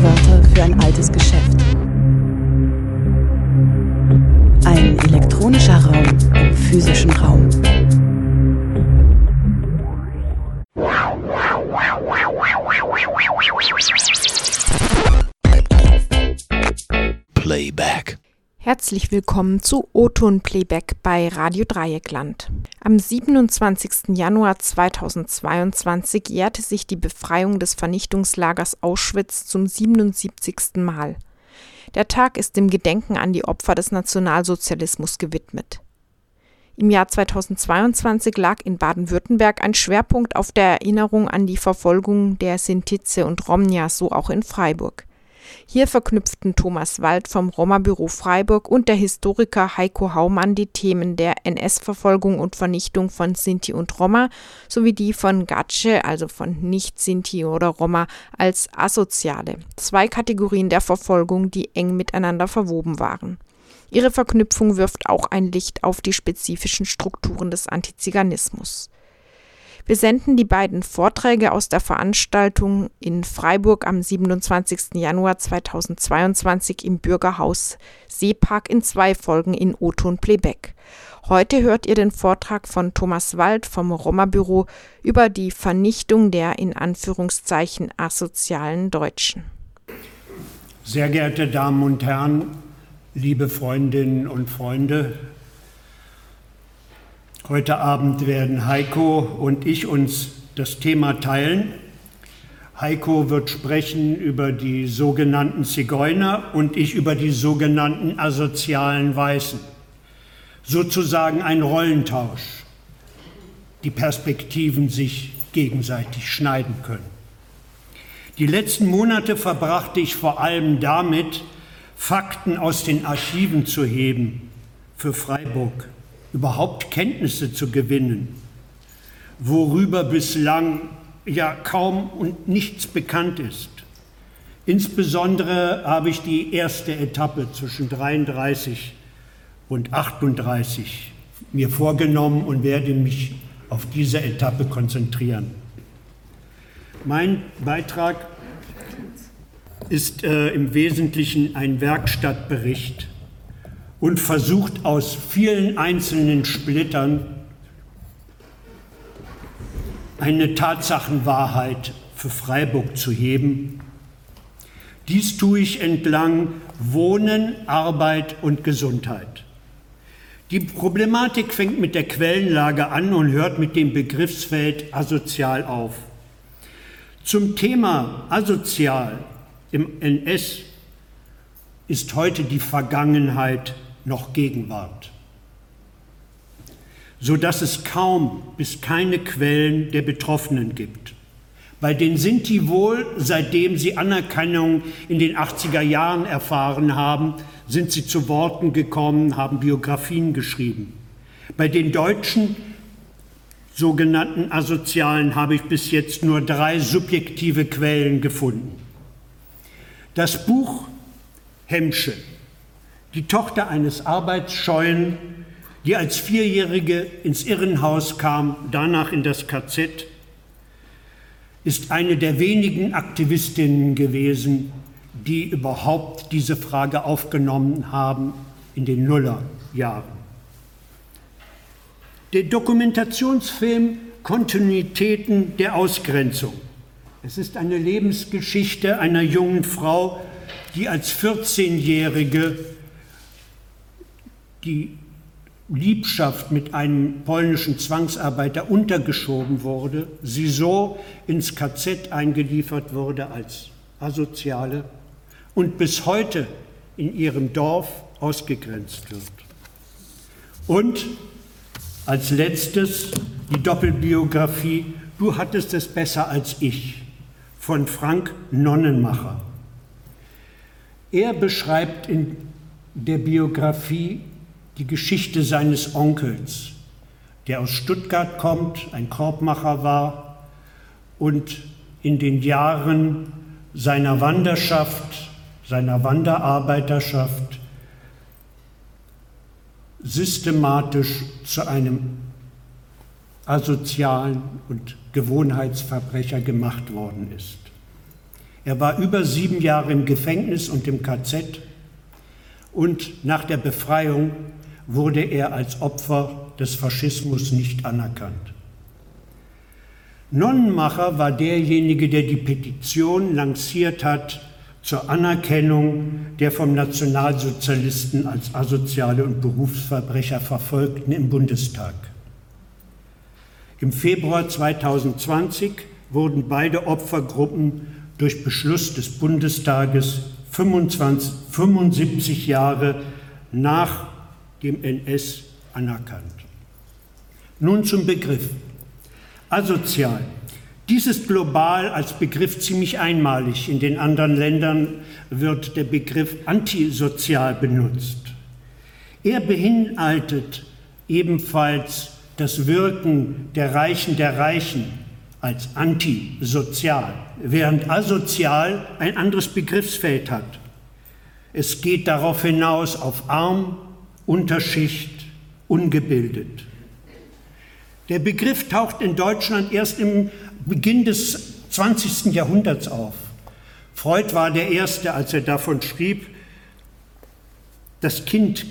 Wörter für ein altes Geschäft. Herzlich willkommen zu O-Ton Playback bei Radio Dreieckland. Am 27. Januar 2022 jährte sich die Befreiung des Vernichtungslagers Auschwitz zum 77. Mal. Der Tag ist dem Gedenken an die Opfer des Nationalsozialismus gewidmet. Im Jahr 2022 lag in Baden-Württemberg ein Schwerpunkt auf der Erinnerung an die Verfolgung der Sintize und Romnia, so auch in Freiburg. Hier verknüpften Thomas Wald vom Roma-Büro Freiburg und der Historiker Heiko Haumann die Themen der NS-Verfolgung und Vernichtung von Sinti und Roma sowie die von Gatsche, also von Nicht-Sinti oder Roma, als Asoziale. Zwei Kategorien der Verfolgung, die eng miteinander verwoben waren. Ihre Verknüpfung wirft auch ein Licht auf die spezifischen Strukturen des Antiziganismus. Wir senden die beiden Vorträge aus der Veranstaltung in Freiburg am 27. Januar 2022 im Bürgerhaus Seepark in zwei Folgen in O-Ton Playback. Heute hört ihr den Vortrag von Thomas Wald vom Roma-Büro über die Vernichtung der in Anführungszeichen asozialen Deutschen. Sehr geehrte Damen und Herren, liebe Freundinnen und Freunde, Heute Abend werden Heiko und ich uns das Thema teilen. Heiko wird sprechen über die sogenannten Zigeuner und ich über die sogenannten asozialen Weißen. Sozusagen ein Rollentausch. Die Perspektiven sich gegenseitig schneiden können. Die letzten Monate verbrachte ich vor allem damit, Fakten aus den Archiven zu heben für Freiburg überhaupt Kenntnisse zu gewinnen, worüber bislang ja kaum und nichts bekannt ist. Insbesondere habe ich die erste Etappe zwischen 33 und 38 mir vorgenommen und werde mich auf diese Etappe konzentrieren. Mein Beitrag ist äh, im Wesentlichen ein Werkstattbericht und versucht aus vielen einzelnen Splittern eine Tatsachenwahrheit für Freiburg zu heben. Dies tue ich entlang Wohnen, Arbeit und Gesundheit. Die Problematik fängt mit der Quellenlage an und hört mit dem Begriffsfeld asozial auf. Zum Thema asozial im NS ist heute die Vergangenheit noch Gegenwart, so dass es kaum bis keine Quellen der Betroffenen gibt. Bei den Sinti wohl, seitdem sie Anerkennung in den 80er Jahren erfahren haben, sind sie zu Worten gekommen, haben Biografien geschrieben. Bei den Deutschen, sogenannten Asozialen, habe ich bis jetzt nur drei subjektive Quellen gefunden. Das Buch Hemsche die Tochter eines Arbeitsscheuen, die als Vierjährige ins Irrenhaus kam, danach in das KZ, ist eine der wenigen Aktivistinnen gewesen, die überhaupt diese Frage aufgenommen haben in den Nullerjahren. Der Dokumentationsfilm Kontinuitäten der Ausgrenzung. Es ist eine Lebensgeschichte einer jungen Frau, die als 14-Jährige die Liebschaft mit einem polnischen Zwangsarbeiter untergeschoben wurde, sie so ins KZ eingeliefert wurde als Asoziale und bis heute in ihrem Dorf ausgegrenzt wird. Und als letztes die Doppelbiografie Du hattest es besser als ich von Frank Nonnenmacher. Er beschreibt in der Biografie die Geschichte seines Onkels, der aus Stuttgart kommt, ein Korbmacher war und in den Jahren seiner Wanderschaft, seiner Wanderarbeiterschaft systematisch zu einem asozialen und Gewohnheitsverbrecher gemacht worden ist. Er war über sieben Jahre im Gefängnis und im KZ und nach der Befreiung wurde er als Opfer des Faschismus nicht anerkannt. Nonnenmacher war derjenige, der die Petition lanciert hat zur Anerkennung der vom Nationalsozialisten als asoziale und Berufsverbrecher Verfolgten im Bundestag. Im Februar 2020 wurden beide Opfergruppen durch Beschluss des Bundestages 25, 75 Jahre nach dem NS anerkannt. Nun zum Begriff. Asozial. Dies ist global als Begriff ziemlich einmalig. In den anderen Ländern wird der Begriff antisozial benutzt. Er beinhaltet ebenfalls das Wirken der Reichen der Reichen als antisozial, während asozial ein anderes Begriffsfeld hat. Es geht darauf hinaus auf arm, Unterschicht, ungebildet. Der Begriff taucht in Deutschland erst im Beginn des 20. Jahrhunderts auf. Freud war der Erste, als er davon schrieb, das Kind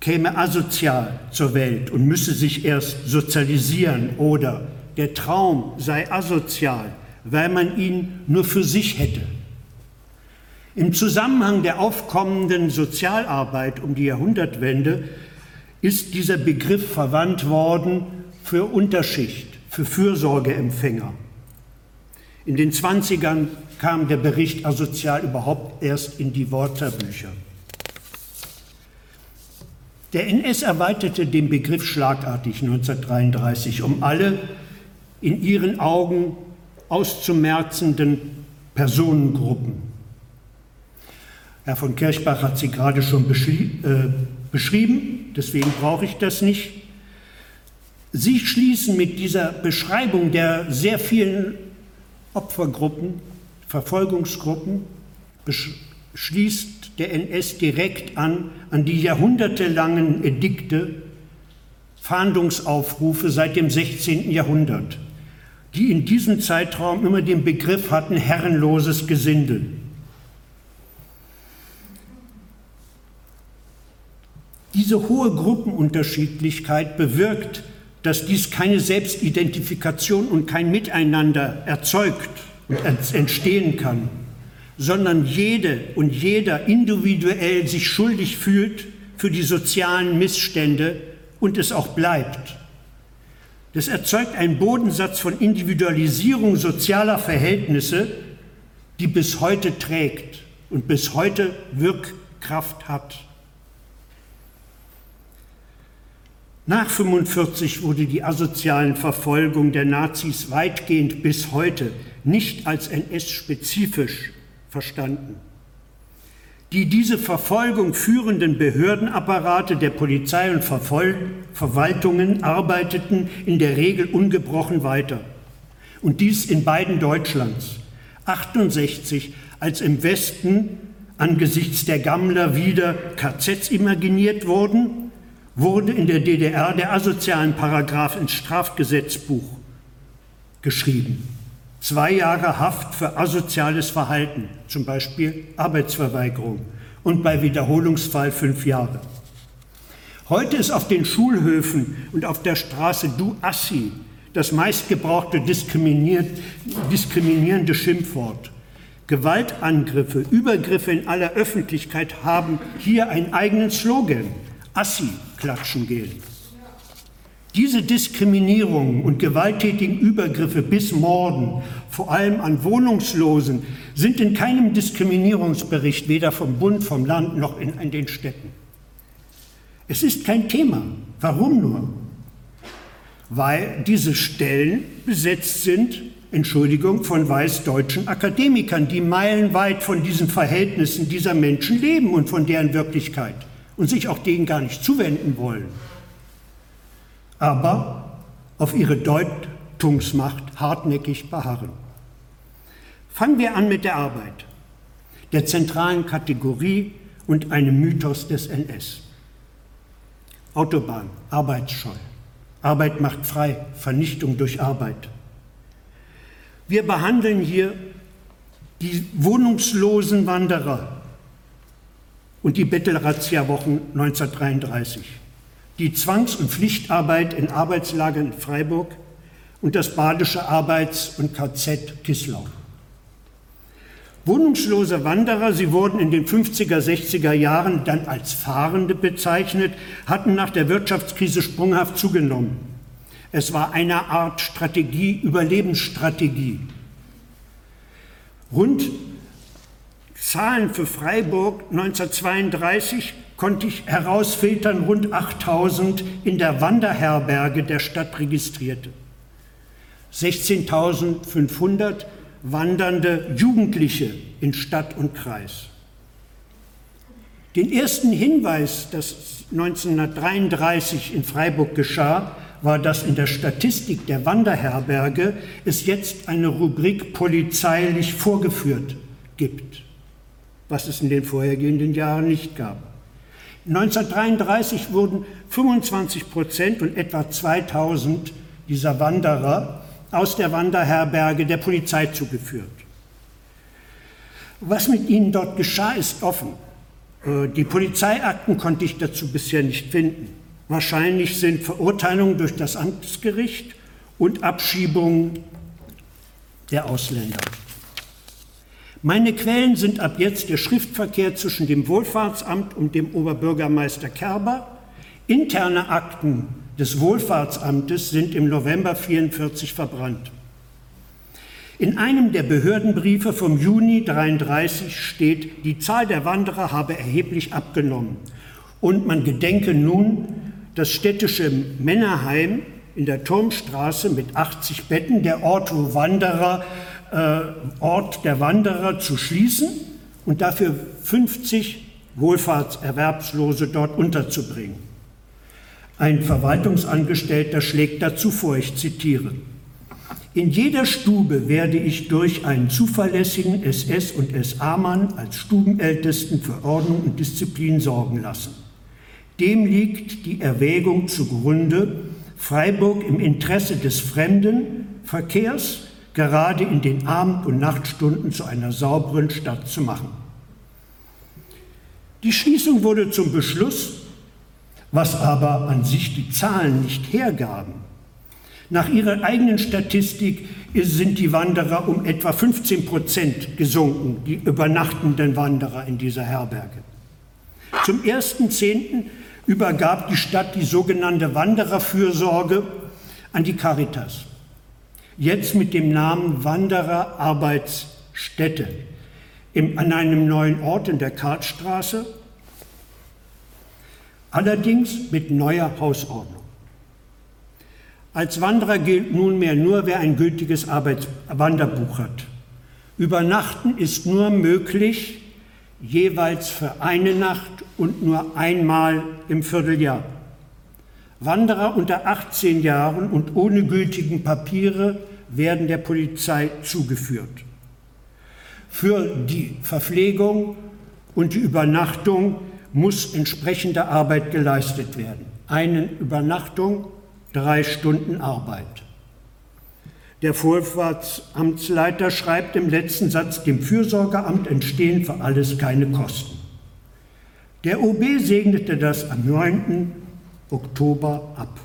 käme asozial zur Welt und müsse sich erst sozialisieren oder der Traum sei asozial, weil man ihn nur für sich hätte. Im Zusammenhang der aufkommenden Sozialarbeit um die Jahrhundertwende ist dieser Begriff verwandt worden für Unterschicht, für Fürsorgeempfänger. In den 20ern kam der Bericht asozial überhaupt erst in die Wörterbücher. Der NS erweiterte den Begriff schlagartig 1933 um alle in ihren Augen auszumerzenden Personengruppen. Herr von Kirchbach hat sie gerade schon äh, beschrieben, deswegen brauche ich das nicht. Sie schließen mit dieser Beschreibung der sehr vielen Opfergruppen, Verfolgungsgruppen, schließt der NS direkt an an die jahrhundertelangen Edikte, Fahndungsaufrufe seit dem 16. Jahrhundert, die in diesem Zeitraum immer den Begriff hatten herrenloses Gesindel. Diese hohe Gruppenunterschiedlichkeit bewirkt, dass dies keine Selbstidentifikation und kein Miteinander erzeugt und entstehen kann, sondern jede und jeder individuell sich schuldig fühlt für die sozialen Missstände und es auch bleibt. Das erzeugt einen Bodensatz von Individualisierung sozialer Verhältnisse, die bis heute trägt und bis heute Wirkkraft hat. Nach 1945 wurde die asozialen Verfolgung der Nazis weitgehend bis heute nicht als NS-spezifisch verstanden. Die diese Verfolgung führenden Behördenapparate der Polizei und Verfol Verwaltungen arbeiteten in der Regel ungebrochen weiter. Und dies in beiden Deutschlands. 68, als im Westen angesichts der Gammler wieder KZs imaginiert wurden wurde in der DDR der asozialen Paragraph ins Strafgesetzbuch geschrieben. Zwei Jahre Haft für asoziales Verhalten, zum Beispiel Arbeitsverweigerung, und bei Wiederholungsfall fünf Jahre. Heute ist auf den Schulhöfen und auf der Straße Du Assi das meistgebrauchte diskriminierende Schimpfwort. Gewaltangriffe, Übergriffe in aller Öffentlichkeit haben hier einen eigenen Slogan. Assi klatschen gehen. Diese Diskriminierungen und gewalttätigen Übergriffe bis Morden, vor allem an Wohnungslosen, sind in keinem Diskriminierungsbericht, weder vom Bund, vom Land noch in, in den Städten. Es ist kein Thema. Warum nur? Weil diese Stellen besetzt sind, Entschuldigung, von weißdeutschen Akademikern, die meilenweit von diesen Verhältnissen dieser Menschen leben und von deren Wirklichkeit und sich auch denen gar nicht zuwenden wollen, aber auf ihre Deutungsmacht hartnäckig beharren. Fangen wir an mit der Arbeit, der zentralen Kategorie und einem Mythos des NS. Autobahn, arbeitsscheu. Arbeit macht frei, Vernichtung durch Arbeit. Wir behandeln hier die wohnungslosen Wanderer und die Bettelrazzia-Wochen 1933, die Zwangs- und Pflichtarbeit in Arbeitslagern in Freiburg und das badische Arbeits- und KZ Kislau. Wohnungslose Wanderer, sie wurden in den 50er, 60er Jahren dann als Fahrende bezeichnet, hatten nach der Wirtschaftskrise sprunghaft zugenommen. Es war eine Art Strategie, Überlebensstrategie. Rund Zahlen für Freiburg 1932 konnte ich herausfiltern, rund 8000 in der Wanderherberge der Stadt registrierte. 16.500 wandernde Jugendliche in Stadt und Kreis. Den ersten Hinweis, dass 1933 in Freiburg geschah, war, dass in der Statistik der Wanderherberge es jetzt eine Rubrik polizeilich vorgeführt gibt, was es in den vorhergehenden Jahren nicht gab. 1933 wurden 25 Prozent und etwa 2000 dieser Wanderer aus der Wanderherberge der Polizei zugeführt. Was mit ihnen dort geschah, ist offen. Äh, die Polizeiakten konnte ich dazu bisher nicht finden. Wahrscheinlich sind Verurteilungen durch das Amtsgericht und Abschiebungen der Ausländer. Meine Quellen sind ab jetzt der Schriftverkehr zwischen dem Wohlfahrtsamt und dem Oberbürgermeister Kerber, interne Akten des Wohlfahrtsamtes sind im November 1944 verbrannt. In einem der Behördenbriefe vom Juni 1933 steht, die Zahl der Wanderer habe erheblich abgenommen und man gedenke nun, das städtische Männerheim in der Turmstraße mit 80 Betten, der Ort, wo Wanderer, Ort der Wanderer zu schließen und dafür 50 Wohlfahrtserwerbslose dort unterzubringen. Ein Verwaltungsangestellter schlägt dazu vor, ich zitiere, in jeder Stube werde ich durch einen zuverlässigen SS- und SA-Mann als Stubenältesten für Ordnung und Disziplin sorgen lassen. Dem liegt die Erwägung zugrunde, Freiburg im Interesse des Fremdenverkehrs gerade in den Abend- und Nachtstunden zu einer sauberen Stadt zu machen. Die Schließung wurde zum Beschluss was aber an sich die Zahlen nicht hergaben. Nach ihrer eigenen Statistik sind die Wanderer um etwa 15 Prozent gesunken, die übernachtenden Wanderer in dieser Herberge. Zum 1.10. übergab die Stadt die sogenannte Wandererfürsorge an die Caritas. Jetzt mit dem Namen Wandererarbeitsstätte an einem neuen Ort in der Kartstraße allerdings mit neuer Hausordnung. Als Wanderer gilt nunmehr nur, wer ein gültiges Arbeits Wanderbuch hat. Übernachten ist nur möglich, jeweils für eine Nacht und nur einmal im Vierteljahr. Wanderer unter 18 Jahren und ohne gültigen Papiere werden der Polizei zugeführt. Für die Verpflegung und die Übernachtung muss entsprechende Arbeit geleistet werden. Eine Übernachtung, drei Stunden Arbeit. Der Vorfahrtsamtsleiter schreibt im letzten Satz, dem Fürsorgeamt entstehen für alles keine Kosten. Der OB segnete das am 9. Oktober ab.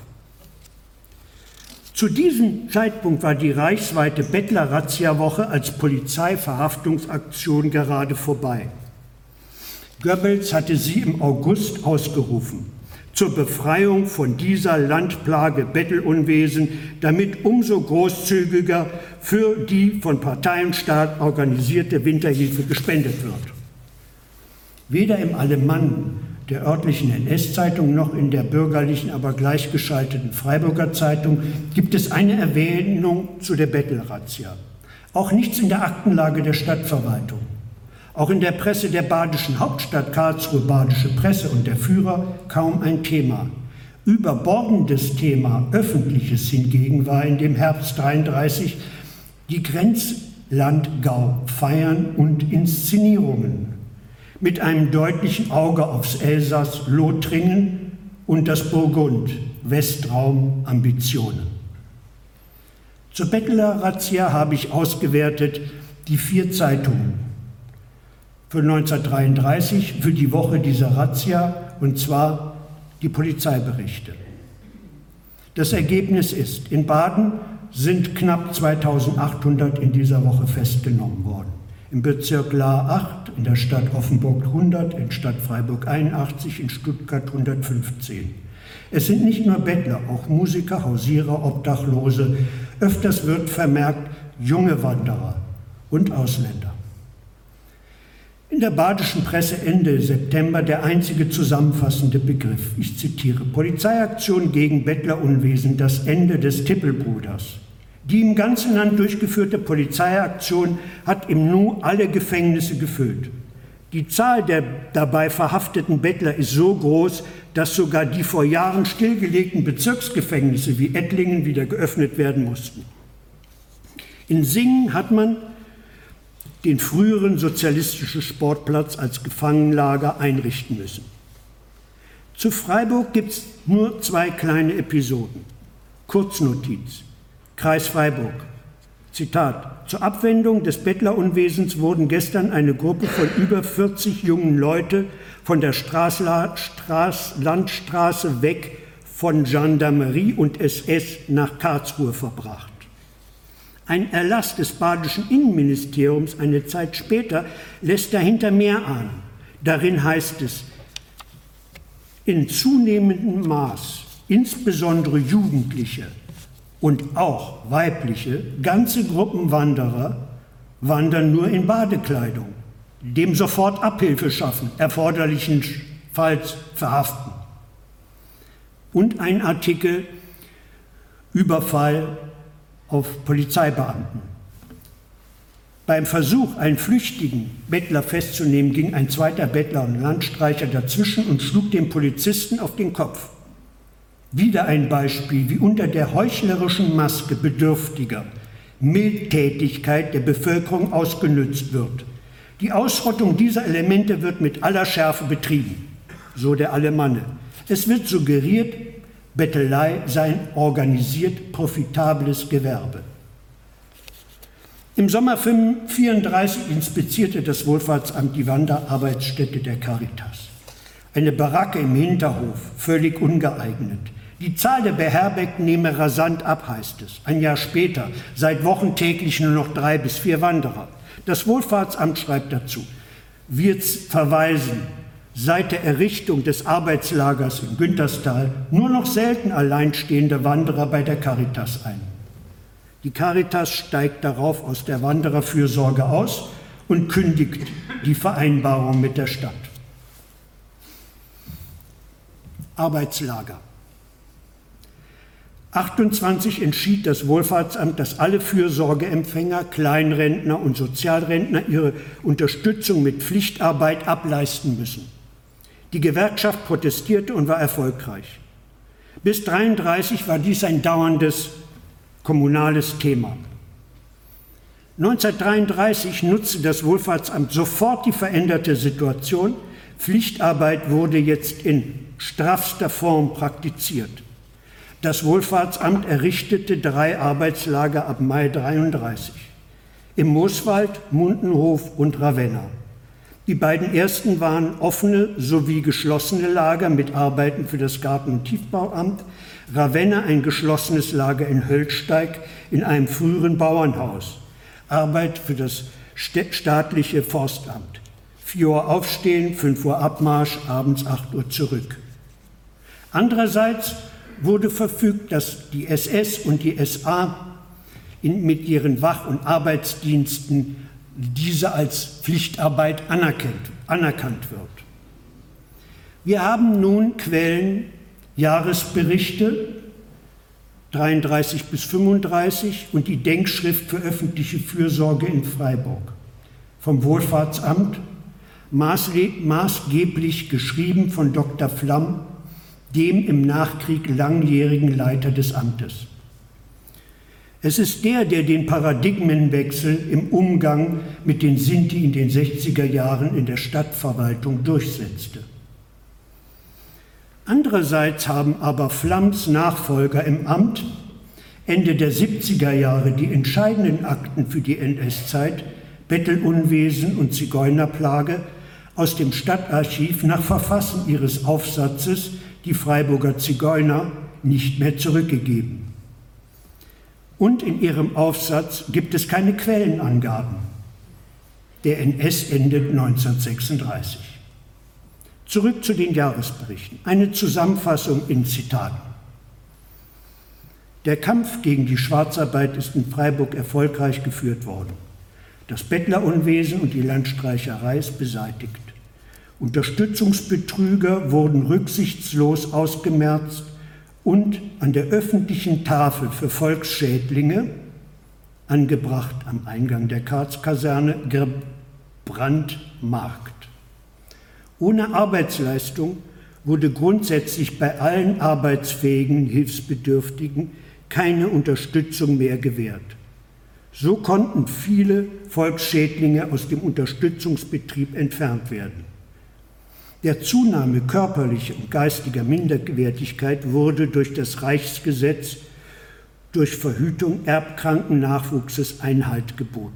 Zu diesem Zeitpunkt war die reichsweite Bettler-Razzia-Woche als Polizeiverhaftungsaktion gerade vorbei. Goebbels hatte sie im August ausgerufen zur Befreiung von dieser Landplage Bettelunwesen, damit umso großzügiger für die von Parteienstaat organisierte Winterhilfe gespendet wird. Weder im Alemann der örtlichen NS-Zeitung noch in der bürgerlichen, aber gleichgeschalteten Freiburger Zeitung gibt es eine Erwähnung zu der Bettelrazzia. Auch nichts in der Aktenlage der Stadtverwaltung. Auch in der Presse der badischen Hauptstadt Karlsruhe, badische Presse und der Führer kaum ein Thema. Überbordendes Thema, öffentliches hingegen, war in dem Herbst 33 die Grenzlandgau feiern und Inszenierungen mit einem deutlichen Auge aufs Elsass, Lothringen und das Burgund, Westraum, Ambitionen. Zur Bettler-Razzia habe ich ausgewertet, die vier Zeitungen für 1933 für die Woche dieser Razzia und zwar die Polizeiberichte. Das Ergebnis ist, in Baden sind knapp 2800 in dieser Woche festgenommen worden. Im Bezirk Lahr 8, in der Stadt Offenburg 100, in Stadt Freiburg 81, in Stuttgart 115. Es sind nicht nur Bettler, auch Musiker, Hausierer, Obdachlose. Öfters wird vermerkt junge Wanderer und Ausländer. In der badischen Presse Ende September der einzige zusammenfassende Begriff. Ich zitiere: Polizeiaktion gegen Bettlerunwesen, das Ende des Tippelbruders. Die im ganzen Land durchgeführte Polizeiaktion hat im Nu alle Gefängnisse gefüllt. Die Zahl der dabei verhafteten Bettler ist so groß, dass sogar die vor Jahren stillgelegten Bezirksgefängnisse wie Ettlingen wieder geöffnet werden mussten. In Singen hat man den früheren sozialistischen Sportplatz als Gefangenenlager einrichten müssen. Zu Freiburg gibt es nur zwei kleine Episoden. Kurznotiz. Kreis Freiburg. Zitat. Zur Abwendung des Bettlerunwesens wurden gestern eine Gruppe von über 40 jungen Leute von der Straßla, Straß, Landstraße weg von Gendarmerie und SS nach Karlsruhe verbracht. Ein Erlass des badischen Innenministeriums eine Zeit später lässt dahinter mehr ahnen. Darin heißt es, in zunehmendem Maß, insbesondere Jugendliche und auch weibliche, ganze Gruppen Wanderer wandern nur in Badekleidung, dem sofort Abhilfe schaffen, erforderlichenfalls verhaften. Und ein Artikel Überfall auf Polizeibeamten. Beim Versuch, einen flüchtigen Bettler festzunehmen, ging ein zweiter Bettler und Landstreicher dazwischen und schlug den Polizisten auf den Kopf. Wieder ein Beispiel, wie unter der heuchlerischen Maske bedürftiger Mildtätigkeit der Bevölkerung ausgenützt wird. Die Ausrottung dieser Elemente wird mit aller Schärfe betrieben, so der Alemanne. Es wird suggeriert, Bettelei sei ein organisiert profitables Gewerbe. Im Sommer 1934 inspizierte das Wohlfahrtsamt die Wanderarbeitsstätte der Caritas. Eine Baracke im Hinterhof, völlig ungeeignet. Die Zahl der Beherbergten nehme rasant ab, heißt es. Ein Jahr später, seit Wochen täglich nur noch drei bis vier Wanderer. Das Wohlfahrtsamt schreibt dazu, wir verweisen seit der Errichtung des Arbeitslagers in Günterstal nur noch selten alleinstehende Wanderer bei der Caritas ein. Die Caritas steigt darauf aus der Wandererfürsorge aus und kündigt die Vereinbarung mit der Stadt. Arbeitslager. 28 entschied das Wohlfahrtsamt, dass alle Fürsorgeempfänger, Kleinrentner und Sozialrentner ihre Unterstützung mit Pflichtarbeit ableisten müssen. Die Gewerkschaft protestierte und war erfolgreich. Bis 1933 war dies ein dauerndes kommunales Thema. 1933 nutzte das Wohlfahrtsamt sofort die veränderte Situation. Pflichtarbeit wurde jetzt in straffster Form praktiziert. Das Wohlfahrtsamt errichtete drei Arbeitslager ab Mai 1933 im Mooswald, Mundenhof und Ravenna. Die beiden ersten waren offene sowie geschlossene Lager mit Arbeiten für das Garten- und Tiefbauamt, Ravenna ein geschlossenes Lager in Höllsteig in einem früheren Bauernhaus, Arbeit für das staatliche Forstamt. 4 Uhr aufstehen, 5 Uhr Abmarsch, abends 8 Uhr zurück. Andererseits wurde verfügt, dass die SS und die SA in, mit ihren Wach- und Arbeitsdiensten diese als Pflichtarbeit anerkannt, anerkannt wird. Wir haben nun Quellen, Jahresberichte 33 bis 35 und die Denkschrift für öffentliche Fürsorge in Freiburg vom Wohlfahrtsamt, maßgeblich geschrieben von Dr. Flamm, dem im Nachkrieg langjährigen Leiter des Amtes. Es ist der, der den Paradigmenwechsel im Umgang mit den Sinti in den 60er Jahren in der Stadtverwaltung durchsetzte. Andererseits haben aber Flamms Nachfolger im Amt Ende der 70er Jahre die entscheidenden Akten für die NS-Zeit Bettelunwesen und Zigeunerplage aus dem Stadtarchiv nach Verfassen ihres Aufsatzes Die Freiburger Zigeuner nicht mehr zurückgegeben. Und in ihrem Aufsatz gibt es keine Quellenangaben. Der NS endet 1936. Zurück zu den Jahresberichten. Eine Zusammenfassung in Zitaten. Der Kampf gegen die Schwarzarbeit ist in Freiburg erfolgreich geführt worden. Das Bettlerunwesen und die Landstreicherei ist beseitigt. Unterstützungsbetrüger wurden rücksichtslos ausgemerzt und an der öffentlichen Tafel für Volksschädlinge, angebracht am Eingang der Karzkaserne, gebrannt Markt. Ohne Arbeitsleistung wurde grundsätzlich bei allen arbeitsfähigen Hilfsbedürftigen keine Unterstützung mehr gewährt. So konnten viele Volksschädlinge aus dem Unterstützungsbetrieb entfernt werden. Der Zunahme körperlicher und geistiger Minderwertigkeit wurde durch das Reichsgesetz durch Verhütung erbkranken Nachwuchses Einhalt geboten.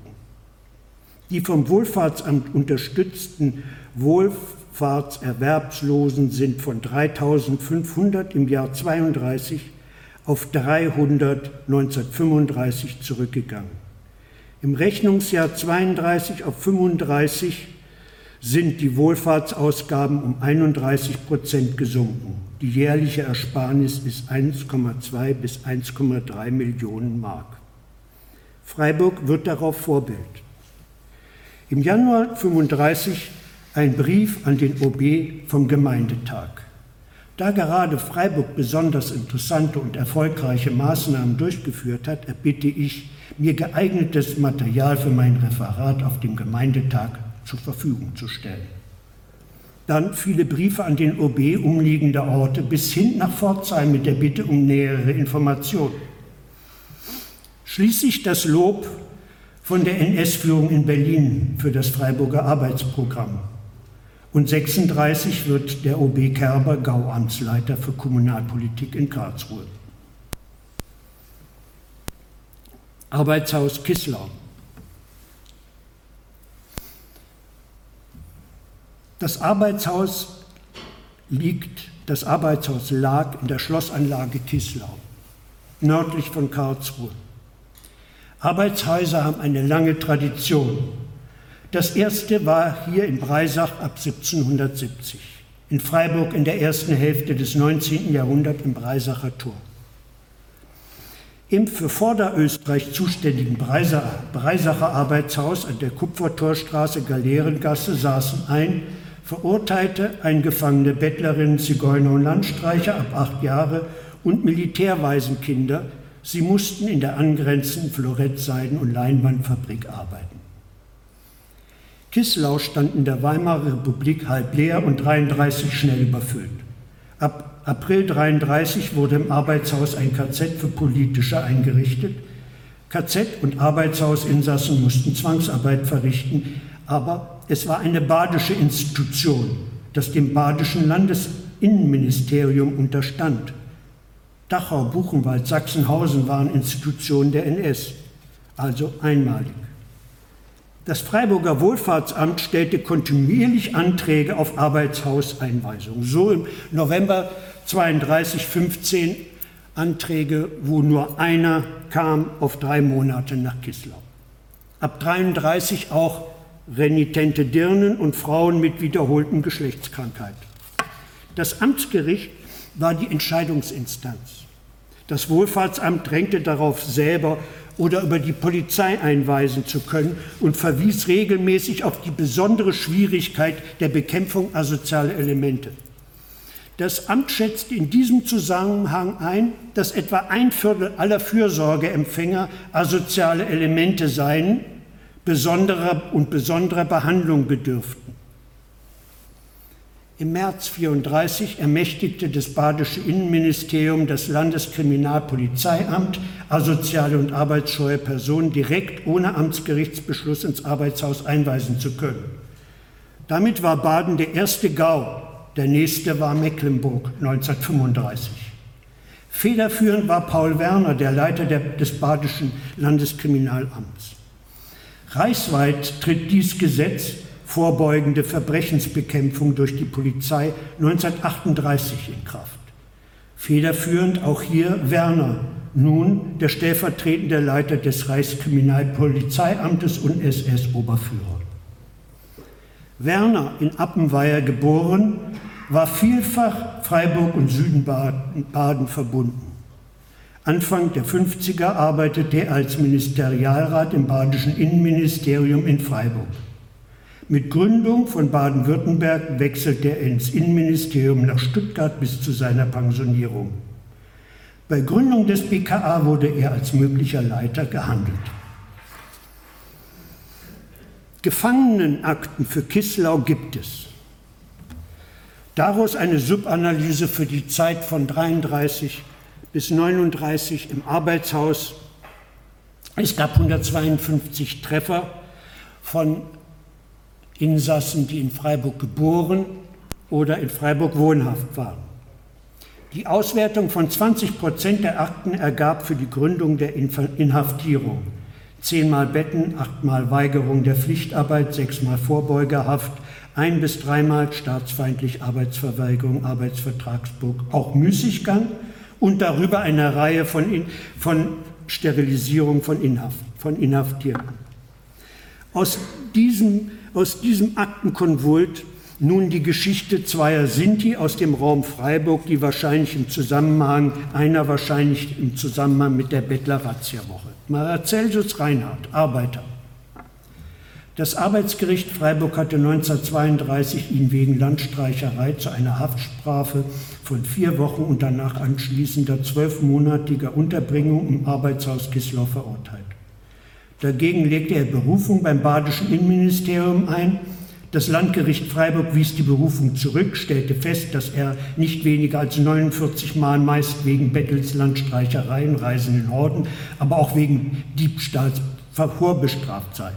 Die vom Wohlfahrtsamt unterstützten Wohlfahrtserwerbslosen sind von 3500 im Jahr 32 auf 300 1935 zurückgegangen. Im Rechnungsjahr 32 auf 35 sind die Wohlfahrtsausgaben um 31 Prozent gesunken. Die jährliche Ersparnis ist 1,2 bis 1,3 Millionen Mark. Freiburg wird darauf Vorbild. Im Januar 35 ein Brief an den OB vom Gemeindetag. Da gerade Freiburg besonders interessante und erfolgreiche Maßnahmen durchgeführt hat, erbitte ich, mir geeignetes Material für mein Referat auf dem Gemeindetag zur Verfügung zu stellen. Dann viele Briefe an den OB umliegender Orte bis hin nach Pforzheim mit der Bitte um nähere Informationen. Schließlich das Lob von der NS-Führung in Berlin für das Freiburger Arbeitsprogramm. Und 36 wird der OB Kerber Gauamtsleiter für Kommunalpolitik in Karlsruhe. Arbeitshaus Kisslau. Das Arbeitshaus liegt, das Arbeitshaus lag in der Schlossanlage Kislau, nördlich von Karlsruhe. Arbeitshäuser haben eine lange Tradition. Das erste war hier in Breisach ab 1770, in Freiburg in der ersten Hälfte des 19. Jahrhunderts im Breisacher Tor. Im für Vorderösterreich zuständigen Breisacher Arbeitshaus an der Kupfertorstraße Galeerengasse saßen ein Verurteilte, eingefangene Bettlerinnen, Zigeuner und Landstreicher ab acht Jahre und Militärwaisenkinder, sie mussten in der angrenzenden Florettseiden- und Leinwandfabrik arbeiten. Kislau stand in der Weimarer Republik halb leer und 33 schnell überfüllt. Ab April 33 wurde im Arbeitshaus ein KZ für Politische eingerichtet. KZ und Arbeitshausinsassen mussten Zwangsarbeit verrichten, aber es war eine badische Institution, das dem badischen Landesinnenministerium unterstand. Dachau, Buchenwald, Sachsenhausen waren Institutionen der NS, also einmalig. Das Freiburger Wohlfahrtsamt stellte kontinuierlich Anträge auf Arbeitshauseinweisung. So im November 32 15 Anträge, wo nur einer kam auf drei Monate nach Kislau. Ab 33 auch renitente Dirnen und Frauen mit wiederholten Geschlechtskrankheit. Das Amtsgericht war die Entscheidungsinstanz. Das Wohlfahrtsamt drängte darauf, selber oder über die Polizei einweisen zu können und verwies regelmäßig auf die besondere Schwierigkeit der Bekämpfung asozialer Elemente. Das Amt schätzte in diesem Zusammenhang ein, dass etwa ein Viertel aller Fürsorgeempfänger asoziale Elemente seien besonderer und besonderer Behandlung bedürften. Im März 34 ermächtigte das badische Innenministerium das Landeskriminalpolizeiamt, asoziale und arbeitsscheue Personen direkt ohne Amtsgerichtsbeschluss ins Arbeitshaus einweisen zu können. Damit war Baden der erste Gau, der nächste war Mecklenburg 1935. Federführend war Paul Werner, der Leiter des badischen Landeskriminalamts. Reichsweit tritt dies Gesetz vorbeugende Verbrechensbekämpfung durch die Polizei 1938 in Kraft. Federführend auch hier Werner, nun der stellvertretende Leiter des Reichskriminalpolizeiamtes und SS-Oberführer. Werner, in Appenweier geboren, war vielfach Freiburg und Südenbaden verbunden. Anfang der 50er arbeitete er als Ministerialrat im badischen Innenministerium in Freiburg. Mit Gründung von Baden-Württemberg wechselte er ins Innenministerium nach Stuttgart bis zu seiner Pensionierung. Bei Gründung des BKA wurde er als möglicher Leiter gehandelt. Gefangenenakten für Kislau gibt es. Daraus eine Subanalyse für die Zeit von 33 bis 39 im Arbeitshaus. Es gab 152 Treffer von Insassen, die in Freiburg geboren oder in Freiburg wohnhaft waren. Die Auswertung von 20 Prozent der Akten ergab für die Gründung der Inhaftierung zehnmal Betten, achtmal Weigerung der Pflichtarbeit, sechsmal Vorbeugehaft, ein bis dreimal staatsfeindlich Arbeitsverweigerung, Arbeitsvertragsbruch, auch Müßiggang und darüber eine Reihe von, von Sterilisierung von, Inhaft, von Inhaftierten. Aus diesem, aus diesem Aktenkonvult nun die Geschichte zweier Sinti aus dem Raum Freiburg, die wahrscheinlich im Zusammenhang, einer wahrscheinlich im Zusammenhang mit der Bettler-Razzia-Woche. Maracelsus Reinhardt, Arbeiter. Das Arbeitsgericht Freiburg hatte 1932 ihn wegen Landstreicherei zu einer Haftstrafe von vier Wochen und danach anschließender zwölfmonatiger Unterbringung im Arbeitshaus Kislau verurteilt. Dagegen legte er Berufung beim badischen Innenministerium ein. Das Landgericht Freiburg wies die Berufung zurück, stellte fest, dass er nicht weniger als 49 Mal meist wegen Bettels, Landstreichereien, Reisen in Horden, aber auch wegen Diebstahls vorbestraft sei.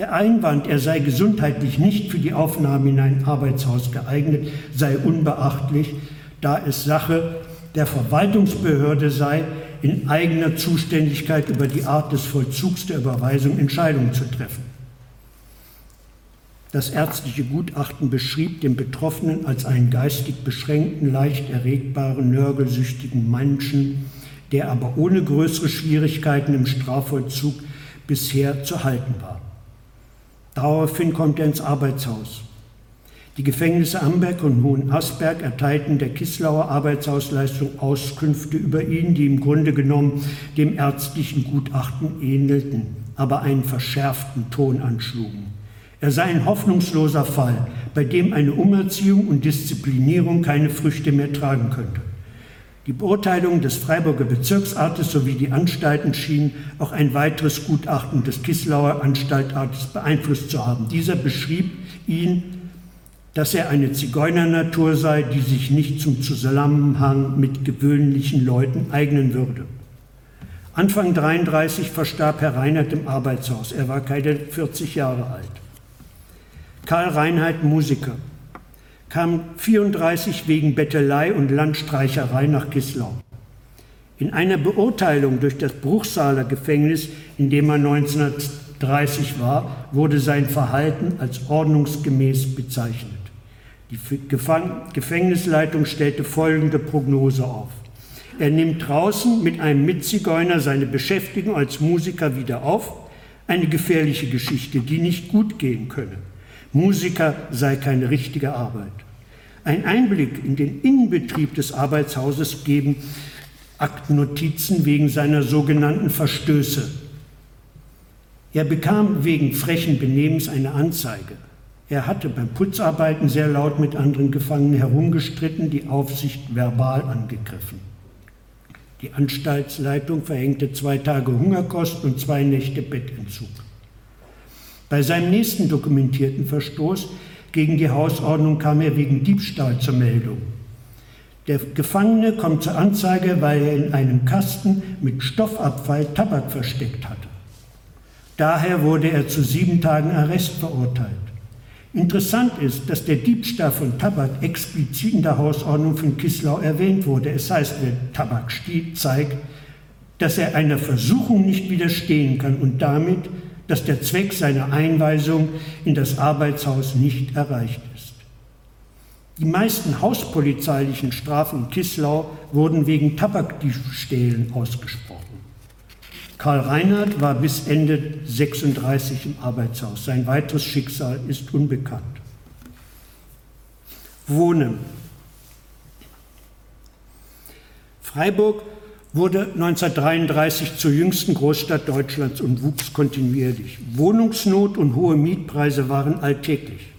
Der Einwand, er sei gesundheitlich nicht für die Aufnahme in ein Arbeitshaus geeignet, sei unbeachtlich, da es Sache der Verwaltungsbehörde sei, in eigener Zuständigkeit über die Art des Vollzugs der Überweisung Entscheidungen zu treffen. Das ärztliche Gutachten beschrieb den Betroffenen als einen geistig beschränkten, leicht erregbaren, nörgelsüchtigen Menschen, der aber ohne größere Schwierigkeiten im Strafvollzug bisher zu halten war. Daraufhin kommt er ins Arbeitshaus. Die Gefängnisse Amberg und Hohenasperg erteilten der Kislauer Arbeitshausleistung Auskünfte über ihn, die im Grunde genommen dem ärztlichen Gutachten ähnelten, aber einen verschärften Ton anschlugen. Er sei ein hoffnungsloser Fall, bei dem eine Umerziehung und Disziplinierung keine Früchte mehr tragen könnte. Die Beurteilung des Freiburger Bezirksartes sowie die Anstalten schienen auch ein weiteres Gutachten des Kislauer Anstaltartes beeinflusst zu haben. Dieser beschrieb ihn, dass er eine Zigeunernatur sei, die sich nicht zum Zusammenhang mit gewöhnlichen Leuten eignen würde. Anfang 33 verstarb Herr Reinhardt im Arbeitshaus. Er war keine 40 Jahre alt. Karl Reinhardt, Musiker kam 34 wegen Bettelei und Landstreicherei nach Kislau. In einer Beurteilung durch das Bruchsaler Gefängnis, in dem er 1930 war, wurde sein Verhalten als ordnungsgemäß bezeichnet. Die Gefängnisleitung stellte folgende Prognose auf. Er nimmt draußen mit einem Mitzigeuner seine Beschäftigung als Musiker wieder auf, eine gefährliche Geschichte, die nicht gut gehen könne. Musiker sei keine richtige Arbeit. Ein Einblick in den Innenbetrieb des Arbeitshauses geben Aktennotizen wegen seiner sogenannten Verstöße. Er bekam wegen frechen Benehmens eine Anzeige. Er hatte beim Putzarbeiten sehr laut mit anderen Gefangenen herumgestritten, die Aufsicht verbal angegriffen. Die Anstaltsleitung verhängte zwei Tage Hungerkost und zwei Nächte Bettentzug. Bei seinem nächsten dokumentierten Verstoß gegen die Hausordnung kam er wegen Diebstahl zur Meldung. Der Gefangene kommt zur Anzeige, weil er in einem Kasten mit Stoffabfall Tabak versteckt hatte. Daher wurde er zu sieben Tagen Arrest verurteilt. Interessant ist, dass der Diebstahl von Tabak explizit in der Hausordnung von Kislau erwähnt wurde. Es heißt, wer Tabak stiehlt, zeigt, dass er einer Versuchung nicht widerstehen kann und damit dass der Zweck seiner Einweisung in das Arbeitshaus nicht erreicht ist. Die meisten hauspolizeilichen Strafen in Kislau wurden wegen Tabakdiebstählen ausgesprochen. Karl Reinhardt war bis Ende 36 im Arbeitshaus. Sein weiteres Schicksal ist unbekannt. Wohnen. Freiburg wurde 1933 zur jüngsten Großstadt Deutschlands und wuchs kontinuierlich. Wohnungsnot und hohe Mietpreise waren alltäglich.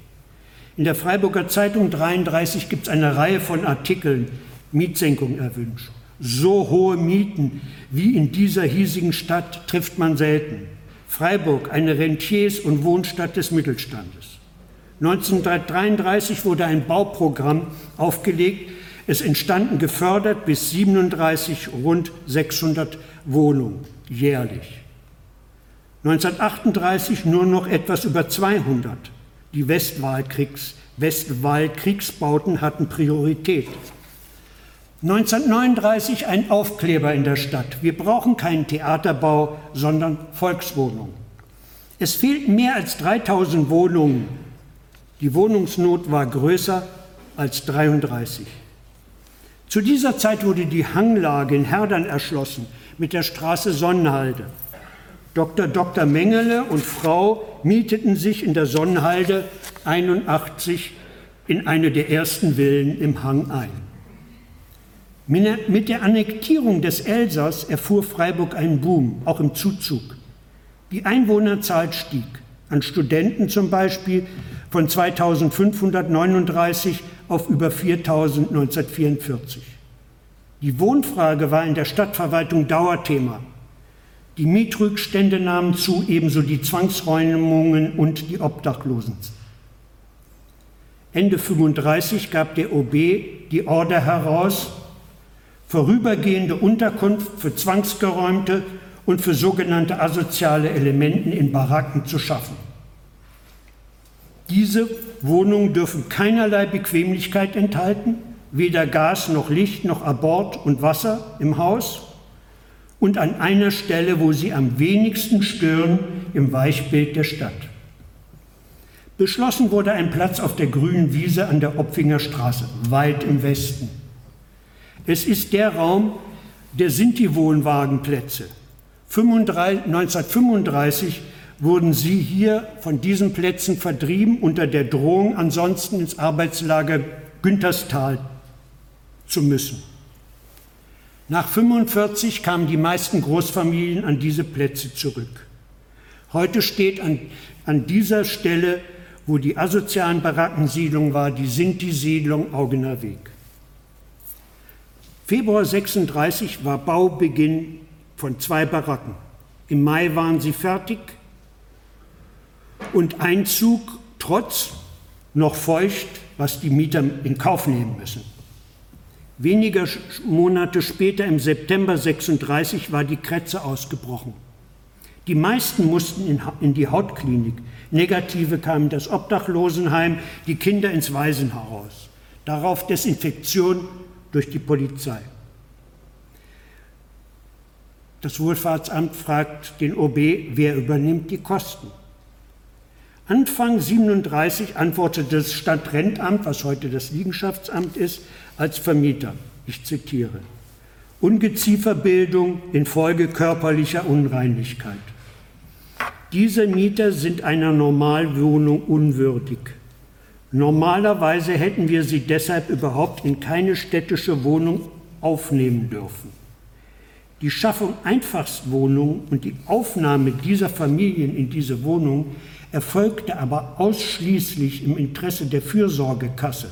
In der Freiburger Zeitung 33 gibt es eine Reihe von Artikeln, Mietsenkung erwünscht. So hohe Mieten wie in dieser hiesigen Stadt trifft man selten. Freiburg, eine Rentiers- und Wohnstadt des Mittelstandes. 1933 wurde ein Bauprogramm aufgelegt, es entstanden gefördert bis 37 rund 600 Wohnungen jährlich. 1938 nur noch etwas über 200. Die Westwaldkriegs, Westwaldkriegsbauten hatten Priorität. 1939 ein Aufkleber in der Stadt. Wir brauchen keinen Theaterbau, sondern Volkswohnungen. Es fehlten mehr als 3000 Wohnungen. Die Wohnungsnot war größer als 33. Zu dieser Zeit wurde die Hanglage in Herdern erschlossen mit der Straße Sonnenhalde. Dr. Dr. Mengele und Frau mieteten sich in der Sonnenhalde 81 in eine der ersten Villen im Hang ein. Mit der Annektierung des Elsass erfuhr Freiburg einen Boom, auch im Zuzug. Die Einwohnerzahl stieg, an Studenten zum Beispiel von 2539 auf über 4000 1944. Die Wohnfrage war in der Stadtverwaltung Dauerthema. Die Mietrückstände nahmen zu, ebenso die Zwangsräumungen und die Obdachlosen. Ende 35 gab der OB die Order heraus, vorübergehende Unterkunft für Zwangsgeräumte und für sogenannte asoziale Elementen in Baracken zu schaffen. Diese Wohnungen dürfen keinerlei Bequemlichkeit enthalten, weder Gas noch Licht noch Abort und Wasser im Haus und an einer Stelle, wo sie am wenigsten stören, im Weichbild der Stadt. Beschlossen wurde ein Platz auf der grünen Wiese an der Opfinger Straße, weit im Westen. Es ist der Raum der Sinti-Wohnwagenplätze. 1935 wurden sie hier von diesen Plätzen vertrieben unter der Drohung, ansonsten ins Arbeitslager Günterstal zu müssen. Nach 1945 kamen die meisten Großfamilien an diese Plätze zurück. Heute steht an, an dieser Stelle, wo die asozialen Barackensiedlung war, die Sinti-Siedlung Augener Weg. Februar 36 war Baubeginn von zwei Baracken. Im Mai waren sie fertig und Einzug trotz noch feucht, was die Mieter in Kauf nehmen müssen. Wenige Monate später, im September 36, war die Krätze ausgebrochen. Die meisten mussten in die Hautklinik. Negative kamen das Obdachlosenheim, die Kinder ins Waisenhaus. Darauf Desinfektion durch die Polizei. Das Wohlfahrtsamt fragt den OB, wer übernimmt die Kosten? Anfang 37 antwortete das Stadtrentamt, was heute das Liegenschaftsamt ist, als Vermieter. Ich zitiere. Ungezieferbildung infolge körperlicher Unreinlichkeit. Diese Mieter sind einer Normalwohnung unwürdig. Normalerweise hätten wir sie deshalb überhaupt in keine städtische Wohnung aufnehmen dürfen. Die Schaffung Einfachstwohnungen und die Aufnahme dieser Familien in diese Wohnung erfolgte aber ausschließlich im Interesse der Fürsorgekasse,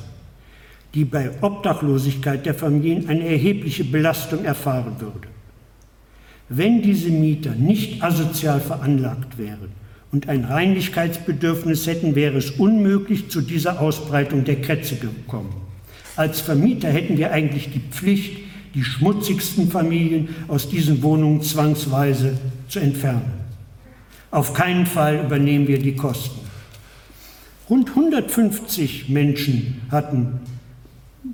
die bei Obdachlosigkeit der Familien eine erhebliche Belastung erfahren würde. Wenn diese Mieter nicht asozial veranlagt wären und ein Reinlichkeitsbedürfnis hätten, wäre es unmöglich zu dieser Ausbreitung der Krätze gekommen. Als Vermieter hätten wir eigentlich die Pflicht, die schmutzigsten Familien aus diesen Wohnungen zwangsweise zu entfernen. Auf keinen Fall übernehmen wir die Kosten. Rund 150 Menschen hatten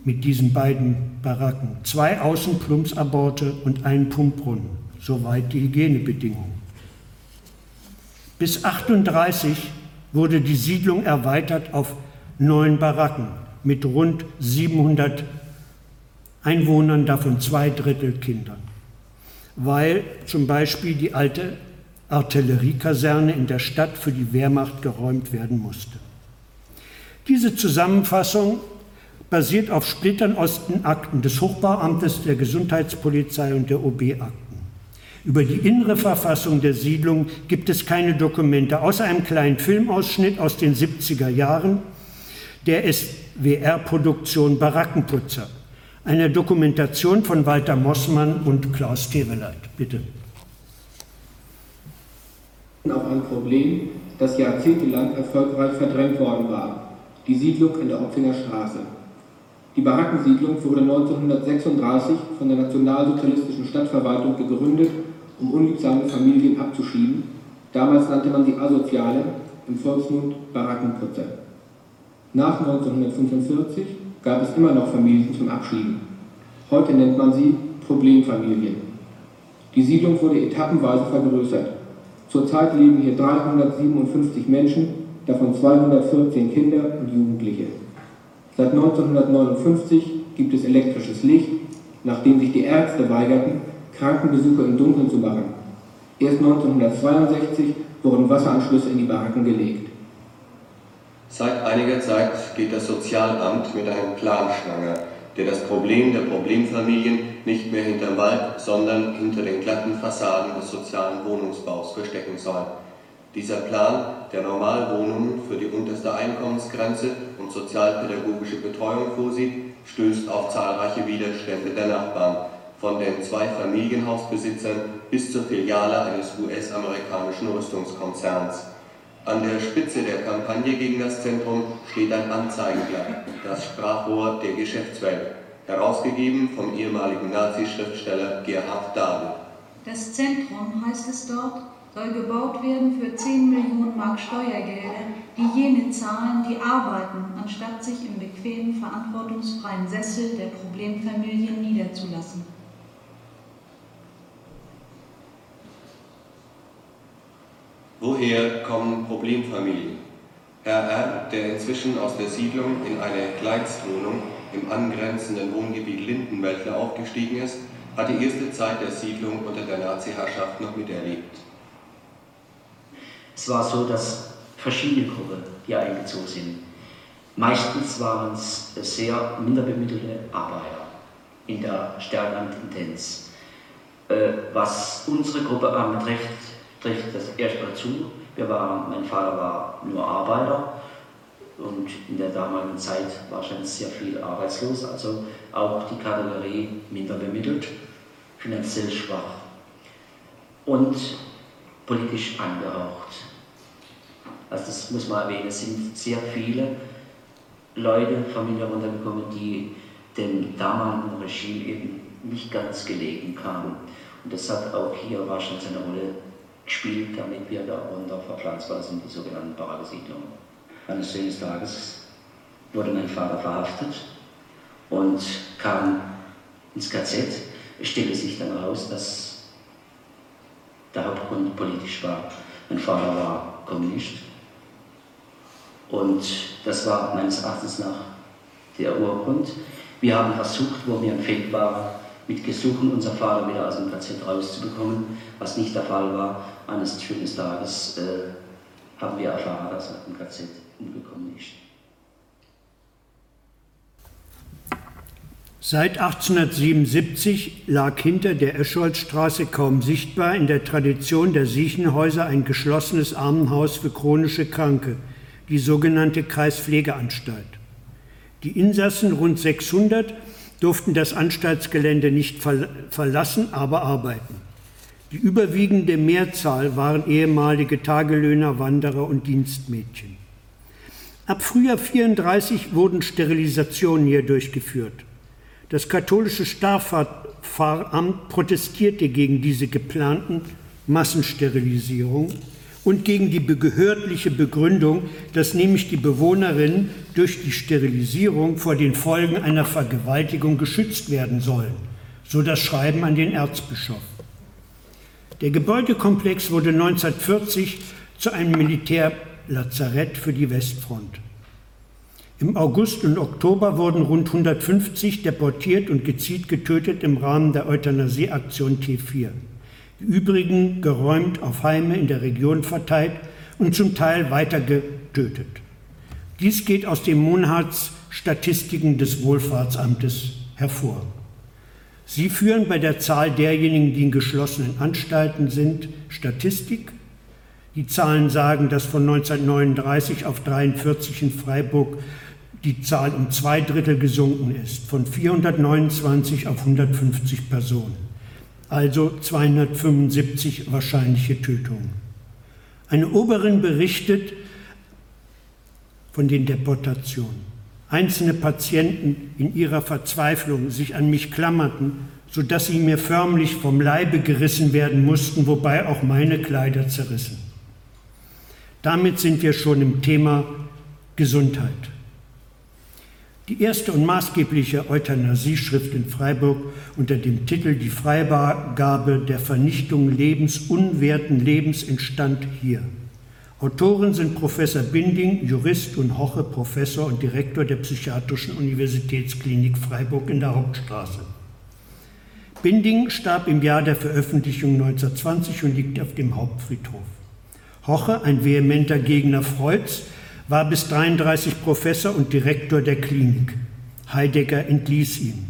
mit diesen beiden Baracken zwei Außenplumpsaborte und einen Pumpbrunnen. Soweit die Hygienebedingungen. Bis 1938 wurde die Siedlung erweitert auf neun Baracken mit rund 700 Einwohnern, davon zwei Drittel Kindern, weil zum Beispiel die alte Artilleriekaserne in der Stadt für die Wehrmacht geräumt werden musste. Diese Zusammenfassung basiert auf Splittern aus den Akten des Hochbauamtes, der Gesundheitspolizei und der OB-Akten. Über die innere Verfassung der Siedlung gibt es keine Dokumente, außer einem kleinen Filmausschnitt aus den 70er Jahren der SWR-Produktion Barackenputzer, einer Dokumentation von Walter Mossmann und Klaus Teveleit. Bitte. Auch ein Problem, das jahrzehntelang erfolgreich verdrängt worden war, die Siedlung an der Opfinger Straße. Die Barackensiedlung wurde 1936 von der nationalsozialistischen Stadtverwaltung gegründet um unliebsame Familien abzuschieben. Damals nannte man sie Asoziale, im Volksmund Barackenputzer. Nach 1945 gab es immer noch Familien zum Abschieben. Heute nennt man sie Problemfamilien. Die Siedlung wurde etappenweise vergrößert. Zurzeit leben hier 357 Menschen, davon 214 Kinder und Jugendliche. Seit 1959 gibt es elektrisches Licht, nachdem sich die Ärzte weigerten, Krankenbesuche im Dunkeln zu machen. Erst 1962 wurden Wasseranschlüsse in die Baracken gelegt. Seit einiger Zeit geht das Sozialamt mit einem Plan schwanger, der das Problem der Problemfamilien nicht mehr hinterm Wald, sondern hinter den glatten Fassaden des sozialen Wohnungsbaus verstecken soll. Dieser Plan, der Normalwohnungen für die unterste Einkommensgrenze und sozialpädagogische Betreuung vorsieht, stößt auf zahlreiche Widerstände der Nachbarn von den zwei Familienhausbesitzern bis zur Filiale eines US-amerikanischen Rüstungskonzerns. An der Spitze der Kampagne gegen das Zentrum steht ein Anzeigenblatt, das Sprachrohr der Geschäftswelt, herausgegeben vom ehemaligen Nazi-Schriftsteller Gerhard Dahl. Das Zentrum, heißt es dort, soll gebaut werden für 10 Millionen Mark Steuergelder, die jene zahlen, die arbeiten, anstatt sich im bequemen, verantwortungsfreien Sessel der Problemfamilien niederzulassen. Woher kommen Problemfamilien? Herr R., der inzwischen aus der Siedlung in eine Kleinstwohnung im angrenzenden Wohngebiet Lindenwäldler aufgestiegen ist, hat die erste Zeit der Siedlung unter der Nazi-Herrschaft noch miterlebt. Es war so, dass verschiedene Gruppen hier eingezogen sind. Meistens waren es sehr minderbemittelte Arbeiter in der stärkeren Tendenz. Äh, was unsere Gruppe anbetrifft, trifft das erstmal zu. Wir waren, mein Vater war nur Arbeiter und in der damaligen Zeit war schon sehr viel arbeitslos, also auch die Kategorie minder bemittelt, finanziell schwach und politisch angehaucht. Also das muss man erwähnen, es sind sehr viele Leute, Familien runtergekommen, die dem damaligen Regime eben nicht ganz gelegen kamen. Und das hat auch hier wahrscheinlich eine Rolle gespielt, damit wir da runter verpflanzt worden sind, die sogenannten Paragesiedlungen. Eines schönen Tages wurde mein Vater verhaftet und kam ins KZ. Es stellte sich dann heraus, dass der Hauptgrund politisch war. Mein Vater war Kommunist und das war meines Erachtens nach der Urgrund. Wir haben versucht, wo wir empfehlt waren, mit Gesuchen unser Vater wieder aus dem KZ rauszubekommen, was nicht der Fall war. Eines schönen Tages äh, haben wir erfahren, dass er im KZ umgekommen ist. Seit 1877 lag hinter der Escholzstraße kaum sichtbar in der Tradition der Siechenhäuser ein geschlossenes Armenhaus für chronische Kranke, die sogenannte Kreispflegeanstalt. Die Insassen, rund 600, durften das Anstaltsgelände nicht verlassen, aber arbeiten. Die überwiegende Mehrzahl waren ehemalige Tagelöhner, Wanderer und Dienstmädchen. Ab Frühjahr 34 wurden Sterilisationen hier durchgeführt. Das katholische Straffahrtamt protestierte gegen diese geplanten Massensterilisierungen und gegen die behördliche Begründung, dass nämlich die Bewohnerinnen durch die Sterilisierung vor den Folgen einer Vergewaltigung geschützt werden sollen, so das Schreiben an den Erzbischof. Der Gebäudekomplex wurde 1940 zu einem Militärlazarett für die Westfront. Im August und Oktober wurden rund 150 deportiert und gezielt getötet im Rahmen der Euthanasieaktion T4. Die übrigen geräumt auf Heime in der Region verteilt und zum Teil weiter getötet. Dies geht aus den Monatsstatistiken des Wohlfahrtsamtes hervor. Sie führen bei der Zahl derjenigen, die in geschlossenen Anstalten sind, Statistik. Die Zahlen sagen, dass von 1939 auf 43 in Freiburg die Zahl um zwei Drittel gesunken ist, von 429 auf 150 Personen, also 275 wahrscheinliche Tötungen. Eine Oberin berichtet von den Deportationen. Einzelne Patienten in ihrer Verzweiflung sich an mich klammerten, sodass sie mir förmlich vom Leibe gerissen werden mussten, wobei auch meine Kleider zerrissen. Damit sind wir schon im Thema Gesundheit. Die erste und maßgebliche Euthanasieschrift in Freiburg unter dem Titel Die Freigabe der Vernichtung lebensunwerten Lebens entstand hier. Autoren sind Professor Binding, Jurist und Hoche, Professor und Direktor der Psychiatrischen Universitätsklinik Freiburg in der Hauptstraße. Binding starb im Jahr der Veröffentlichung 1920 und liegt auf dem Hauptfriedhof. Hoche, ein vehementer Gegner Freuds, war bis 33 Professor und Direktor der Klinik. Heidegger entließ ihn.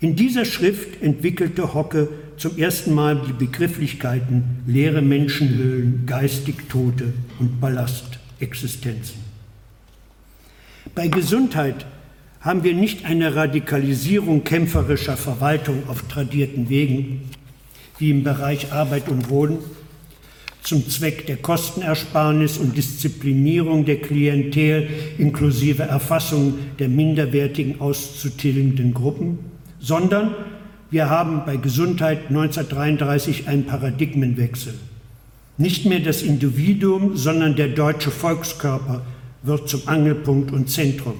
In dieser Schrift entwickelte Hocke zum ersten Mal die Begrifflichkeiten leere Menschenhöhlen, geistig Tote und Ballastexistenzen. Bei Gesundheit haben wir nicht eine Radikalisierung kämpferischer Verwaltung auf tradierten Wegen, wie im Bereich Arbeit und Wohnen, zum Zweck der Kostenersparnis und Disziplinierung der Klientel inklusive Erfassung der minderwertigen auszutilgenden Gruppen, sondern wir haben bei Gesundheit 1933 einen Paradigmenwechsel. Nicht mehr das Individuum, sondern der deutsche Volkskörper wird zum Angelpunkt und Zentrum.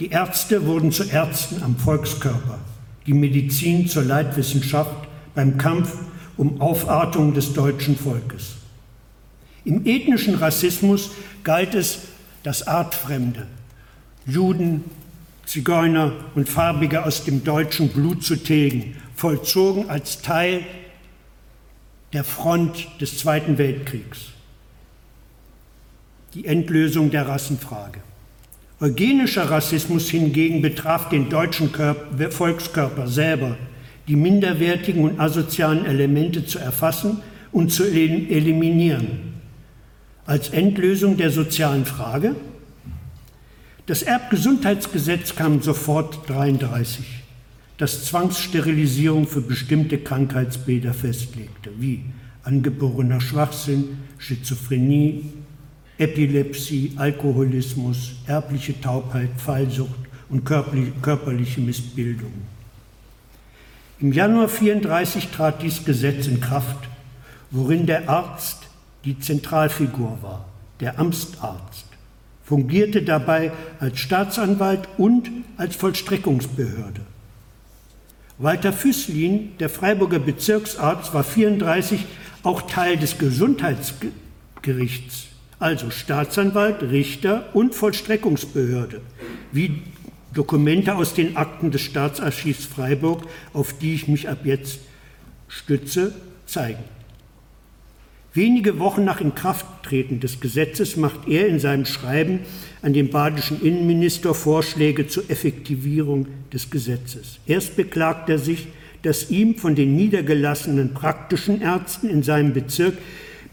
Die Ärzte wurden zu Ärzten am Volkskörper, die Medizin zur Leitwissenschaft beim Kampf um Aufartung des deutschen Volkes. Im ethnischen Rassismus galt es, das Artfremde, Juden, Zigeuner und Farbige aus dem deutschen Blut zu tilgen, vollzogen als Teil der Front des Zweiten Weltkriegs. Die Endlösung der Rassenfrage. Eugenischer Rassismus hingegen betraf den deutschen Körper, Volkskörper selber die minderwertigen und asozialen Elemente zu erfassen und zu eliminieren. Als Endlösung der sozialen Frage. Das Erbgesundheitsgesetz kam sofort 33, das Zwangssterilisierung für bestimmte Krankheitsbilder festlegte, wie angeborener Schwachsinn, Schizophrenie, Epilepsie, Alkoholismus, erbliche Taubheit, Fallsucht und körperliche Missbildung. Im Januar 1934 trat dieses Gesetz in Kraft, worin der Arzt die Zentralfigur war, der Amtsarzt, fungierte dabei als Staatsanwalt und als Vollstreckungsbehörde. Walter Füßlin, der Freiburger Bezirksarzt, war 1934 auch Teil des Gesundheitsgerichts, also Staatsanwalt, Richter und Vollstreckungsbehörde, wie Dokumente aus den Akten des Staatsarchivs Freiburg, auf die ich mich ab jetzt stütze, zeigen. Wenige Wochen nach Inkrafttreten des Gesetzes macht er in seinem Schreiben an den badischen Innenminister Vorschläge zur Effektivierung des Gesetzes. Erst beklagt er sich, dass ihm von den niedergelassenen praktischen Ärzten in seinem Bezirk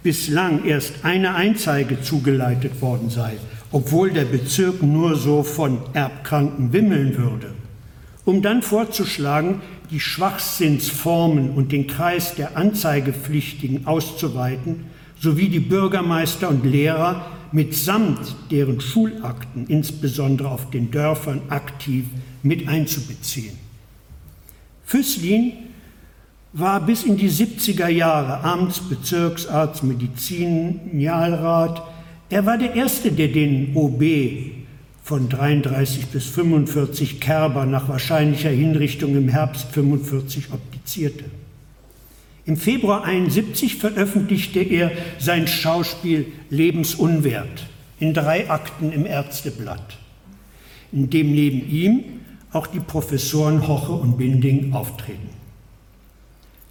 bislang erst eine Einzeige zugeleitet worden sei obwohl der Bezirk nur so von Erbkranken wimmeln würde, um dann vorzuschlagen, die Schwachsinnsformen und den Kreis der Anzeigepflichtigen auszuweiten, sowie die Bürgermeister und Lehrer mitsamt deren Schulakten, insbesondere auf den Dörfern, aktiv mit einzubeziehen. Füßlin war bis in die 70er Jahre Amtsbezirksarzt, Medizinalrat, er war der Erste, der den OB von 33 bis 45 Kerber nach wahrscheinlicher Hinrichtung im Herbst 45 optizierte. Im Februar 1971 veröffentlichte er sein Schauspiel Lebensunwert in drei Akten im Ärzteblatt, in dem neben ihm auch die Professoren Hoche und Binding auftreten.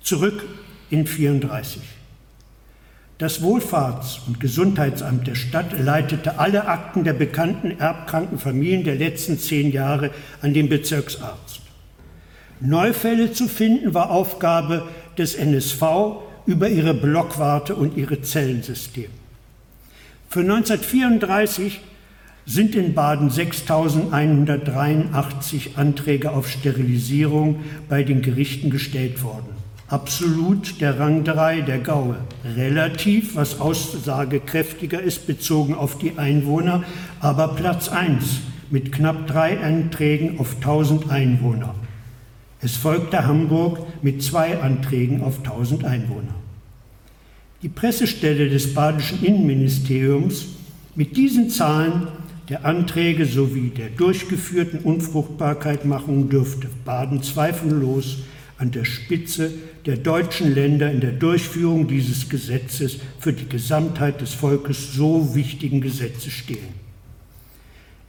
Zurück in 34. Das Wohlfahrts- und Gesundheitsamt der Stadt leitete alle Akten der bekannten erbkranken Familien der letzten zehn Jahre an den Bezirksarzt. Neufälle zu finden war Aufgabe des NSV über ihre Blockwarte und ihre Zellensystem. Für 1934 sind in Baden 6.183 Anträge auf Sterilisierung bei den Gerichten gestellt worden absolut der Rang 3 der Gaue, relativ, was aussagekräftiger ist, bezogen auf die Einwohner, aber Platz 1 mit knapp drei Anträgen auf 1000 Einwohner. Es folgte Hamburg mit zwei Anträgen auf 1000 Einwohner. Die Pressestelle des badischen Innenministeriums mit diesen Zahlen der Anträge sowie der durchgeführten Unfruchtbarkeitmachung dürfte Baden zweifellos an der Spitze der deutschen Länder in der Durchführung dieses Gesetzes für die Gesamtheit des Volkes so wichtigen Gesetzes stehen.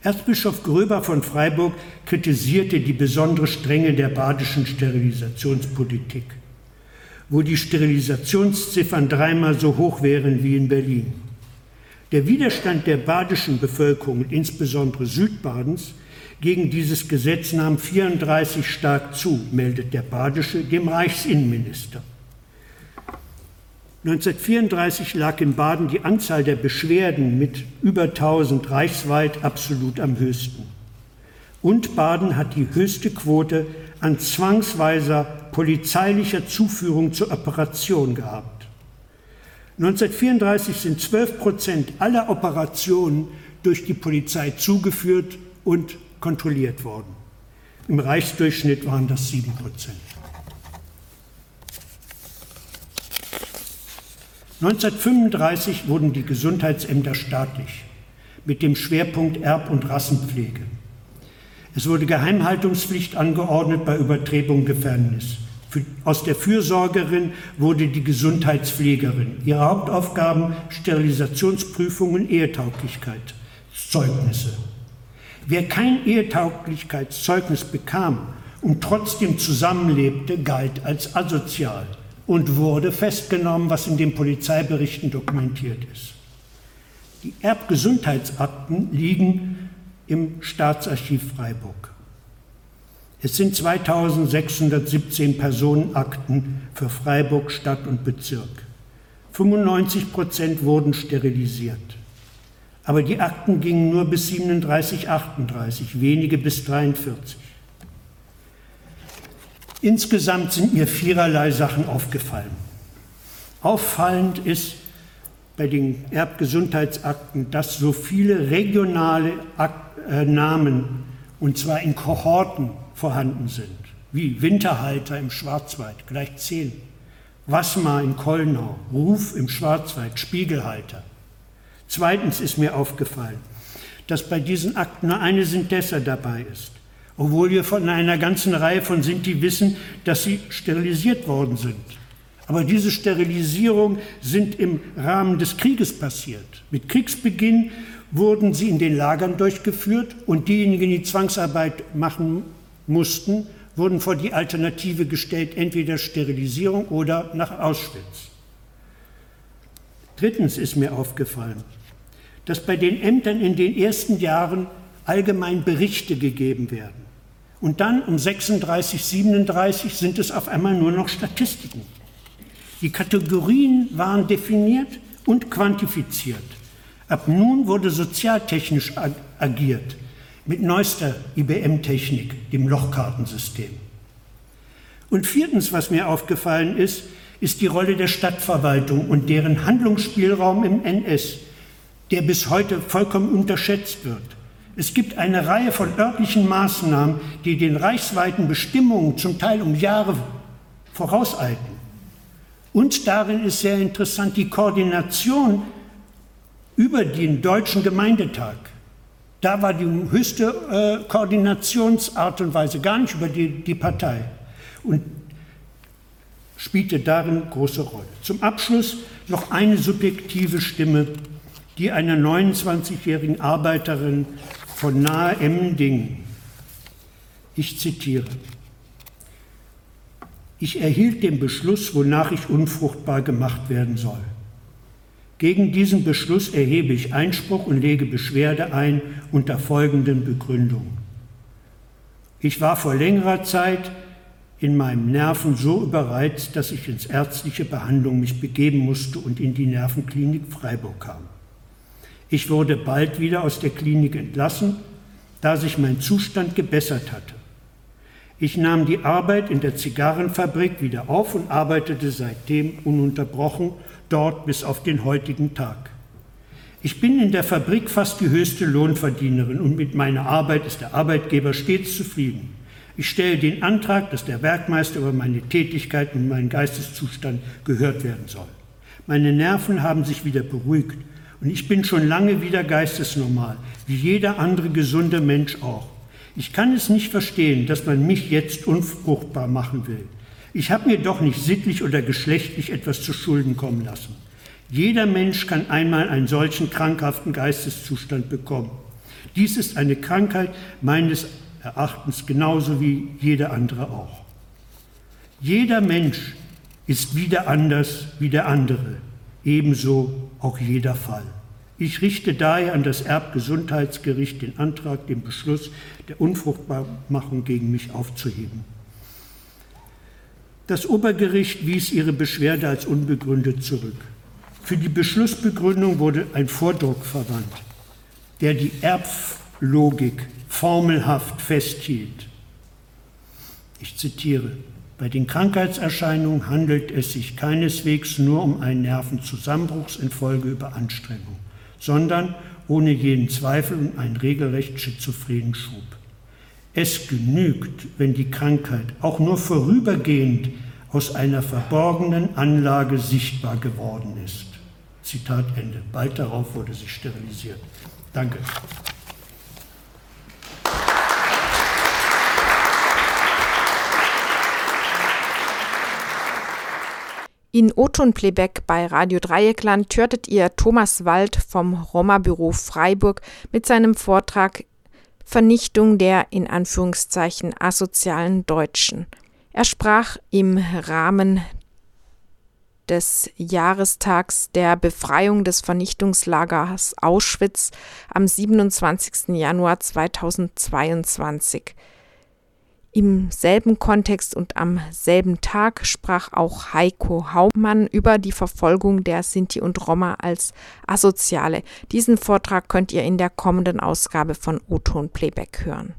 Erzbischof Gröber von Freiburg kritisierte die besondere Strenge der badischen Sterilisationspolitik, wo die Sterilisationsziffern dreimal so hoch wären wie in Berlin. Der Widerstand der badischen Bevölkerung, insbesondere Südbadens, gegen dieses Gesetz nahm 34 stark zu, meldet der Badische dem Reichsinnenminister. 1934 lag in Baden die Anzahl der Beschwerden mit über 1000 reichsweit absolut am höchsten. Und Baden hat die höchste Quote an zwangsweiser polizeilicher Zuführung zur Operation gehabt. 1934 sind 12 Prozent aller Operationen durch die Polizei zugeführt und kontrolliert worden. Im Reichsdurchschnitt waren das 7 Prozent. 1935 wurden die Gesundheitsämter staatlich mit dem Schwerpunkt Erb- und Rassenpflege. Es wurde Geheimhaltungspflicht angeordnet bei Übertretung Gefängnis. Aus der Fürsorgerin wurde die Gesundheitspflegerin. Ihre Hauptaufgaben Sterilisationsprüfungen, Ehetauglichkeit, Zeugnisse. Wer kein Ehetauglichkeitszeugnis bekam und trotzdem zusammenlebte, galt als asozial und wurde festgenommen, was in den Polizeiberichten dokumentiert ist. Die Erbgesundheitsakten liegen im Staatsarchiv Freiburg. Es sind 2617 Personenakten für Freiburg Stadt und Bezirk. 95 Prozent wurden sterilisiert. Aber die Akten gingen nur bis 37, 38, wenige bis 43. Insgesamt sind mir viererlei Sachen aufgefallen. Auffallend ist bei den Erbgesundheitsakten, dass so viele regionale äh, Namen, und zwar in Kohorten, vorhanden sind, wie Winterhalter im Schwarzwald, gleich zehn, Wassmar in Kollnau, Ruf im Schwarzwald, Spiegelhalter. Zweitens ist mir aufgefallen, dass bei diesen Akten nur eine Sintessa dabei ist, obwohl wir von einer ganzen Reihe von Sinti wissen, dass sie sterilisiert worden sind. Aber diese Sterilisierung sind im Rahmen des Krieges passiert. Mit Kriegsbeginn wurden sie in den Lagern durchgeführt und diejenigen, die Zwangsarbeit machen mussten, wurden vor die Alternative gestellt, entweder Sterilisierung oder nach Auschwitz. Drittens ist mir aufgefallen, dass bei den Ämtern in den ersten Jahren allgemein Berichte gegeben werden. Und dann um 36, 37 sind es auf einmal nur noch Statistiken. Die Kategorien waren definiert und quantifiziert. Ab nun wurde sozialtechnisch agiert mit neuester IBM-Technik, dem Lochkartensystem. Und viertens, was mir aufgefallen ist, ist die Rolle der Stadtverwaltung und deren Handlungsspielraum im NS der bis heute vollkommen unterschätzt wird. Es gibt eine Reihe von örtlichen Maßnahmen, die den reichsweiten Bestimmungen zum Teil um Jahre vorauseilten. Und darin ist sehr interessant die Koordination über den Deutschen Gemeindetag. Da war die höchste äh, Koordinationsart und Weise gar nicht über die, die Partei. Und spielte darin große Rolle. Zum Abschluss noch eine subjektive Stimme, die einer 29-jährigen Arbeiterin von nahe Emmendingen. Ich zitiere. Ich erhielt den Beschluss, wonach ich unfruchtbar gemacht werden soll. Gegen diesen Beschluss erhebe ich Einspruch und lege Beschwerde ein unter folgenden Begründungen. Ich war vor längerer Zeit in meinem Nerven so überreizt, dass ich ins ärztliche Behandlung mich begeben musste und in die Nervenklinik Freiburg kam. Ich wurde bald wieder aus der Klinik entlassen, da sich mein Zustand gebessert hatte. Ich nahm die Arbeit in der Zigarrenfabrik wieder auf und arbeitete seitdem ununterbrochen dort bis auf den heutigen Tag. Ich bin in der Fabrik fast die höchste Lohnverdienerin und mit meiner Arbeit ist der Arbeitgeber stets zufrieden. Ich stelle den Antrag, dass der Werkmeister über meine Tätigkeit und meinen Geisteszustand gehört werden soll. Meine Nerven haben sich wieder beruhigt und ich bin schon lange wieder geistesnormal, wie jeder andere gesunde Mensch auch. Ich kann es nicht verstehen, dass man mich jetzt unfruchtbar machen will. Ich habe mir doch nicht sittlich oder geschlechtlich etwas zu Schulden kommen lassen. Jeder Mensch kann einmal einen solchen krankhaften Geisteszustand bekommen. Dies ist eine Krankheit meines Erachtens genauso wie jede andere auch. Jeder Mensch ist wieder anders wie der andere, ebenso auch jeder Fall. Ich richte daher an das Erbgesundheitsgericht den Antrag, den Beschluss der Unfruchtbarmachung gegen mich aufzuheben. Das Obergericht wies ihre Beschwerde als unbegründet zurück. Für die Beschlussbegründung wurde ein Vordruck verwandt, der die Erblogik formelhaft festhielt. Ich zitiere, bei den Krankheitserscheinungen handelt es sich keineswegs nur um einen Nervenzusammenbruchs infolge Überanstrengung sondern ohne jeden Zweifel um einen regelrecht schizophrenen Schub. Es genügt, wenn die Krankheit auch nur vorübergehend aus einer verborgenen Anlage sichtbar geworden ist. Zitat Ende. Bald darauf wurde sie sterilisiert. Danke. In O-Ton-Playback bei Radio Dreieckland hörtet ihr Thomas Wald vom Roma-Büro Freiburg mit seinem Vortrag Vernichtung der in Anführungszeichen asozialen Deutschen. Er sprach im Rahmen des Jahrestags der Befreiung des Vernichtungslagers Auschwitz am 27. Januar 2022. Im selben Kontext und am selben Tag sprach auch Heiko Haumann über die Verfolgung der Sinti und Roma als Asoziale. Diesen Vortrag könnt ihr in der kommenden Ausgabe von O-Ton Playback hören.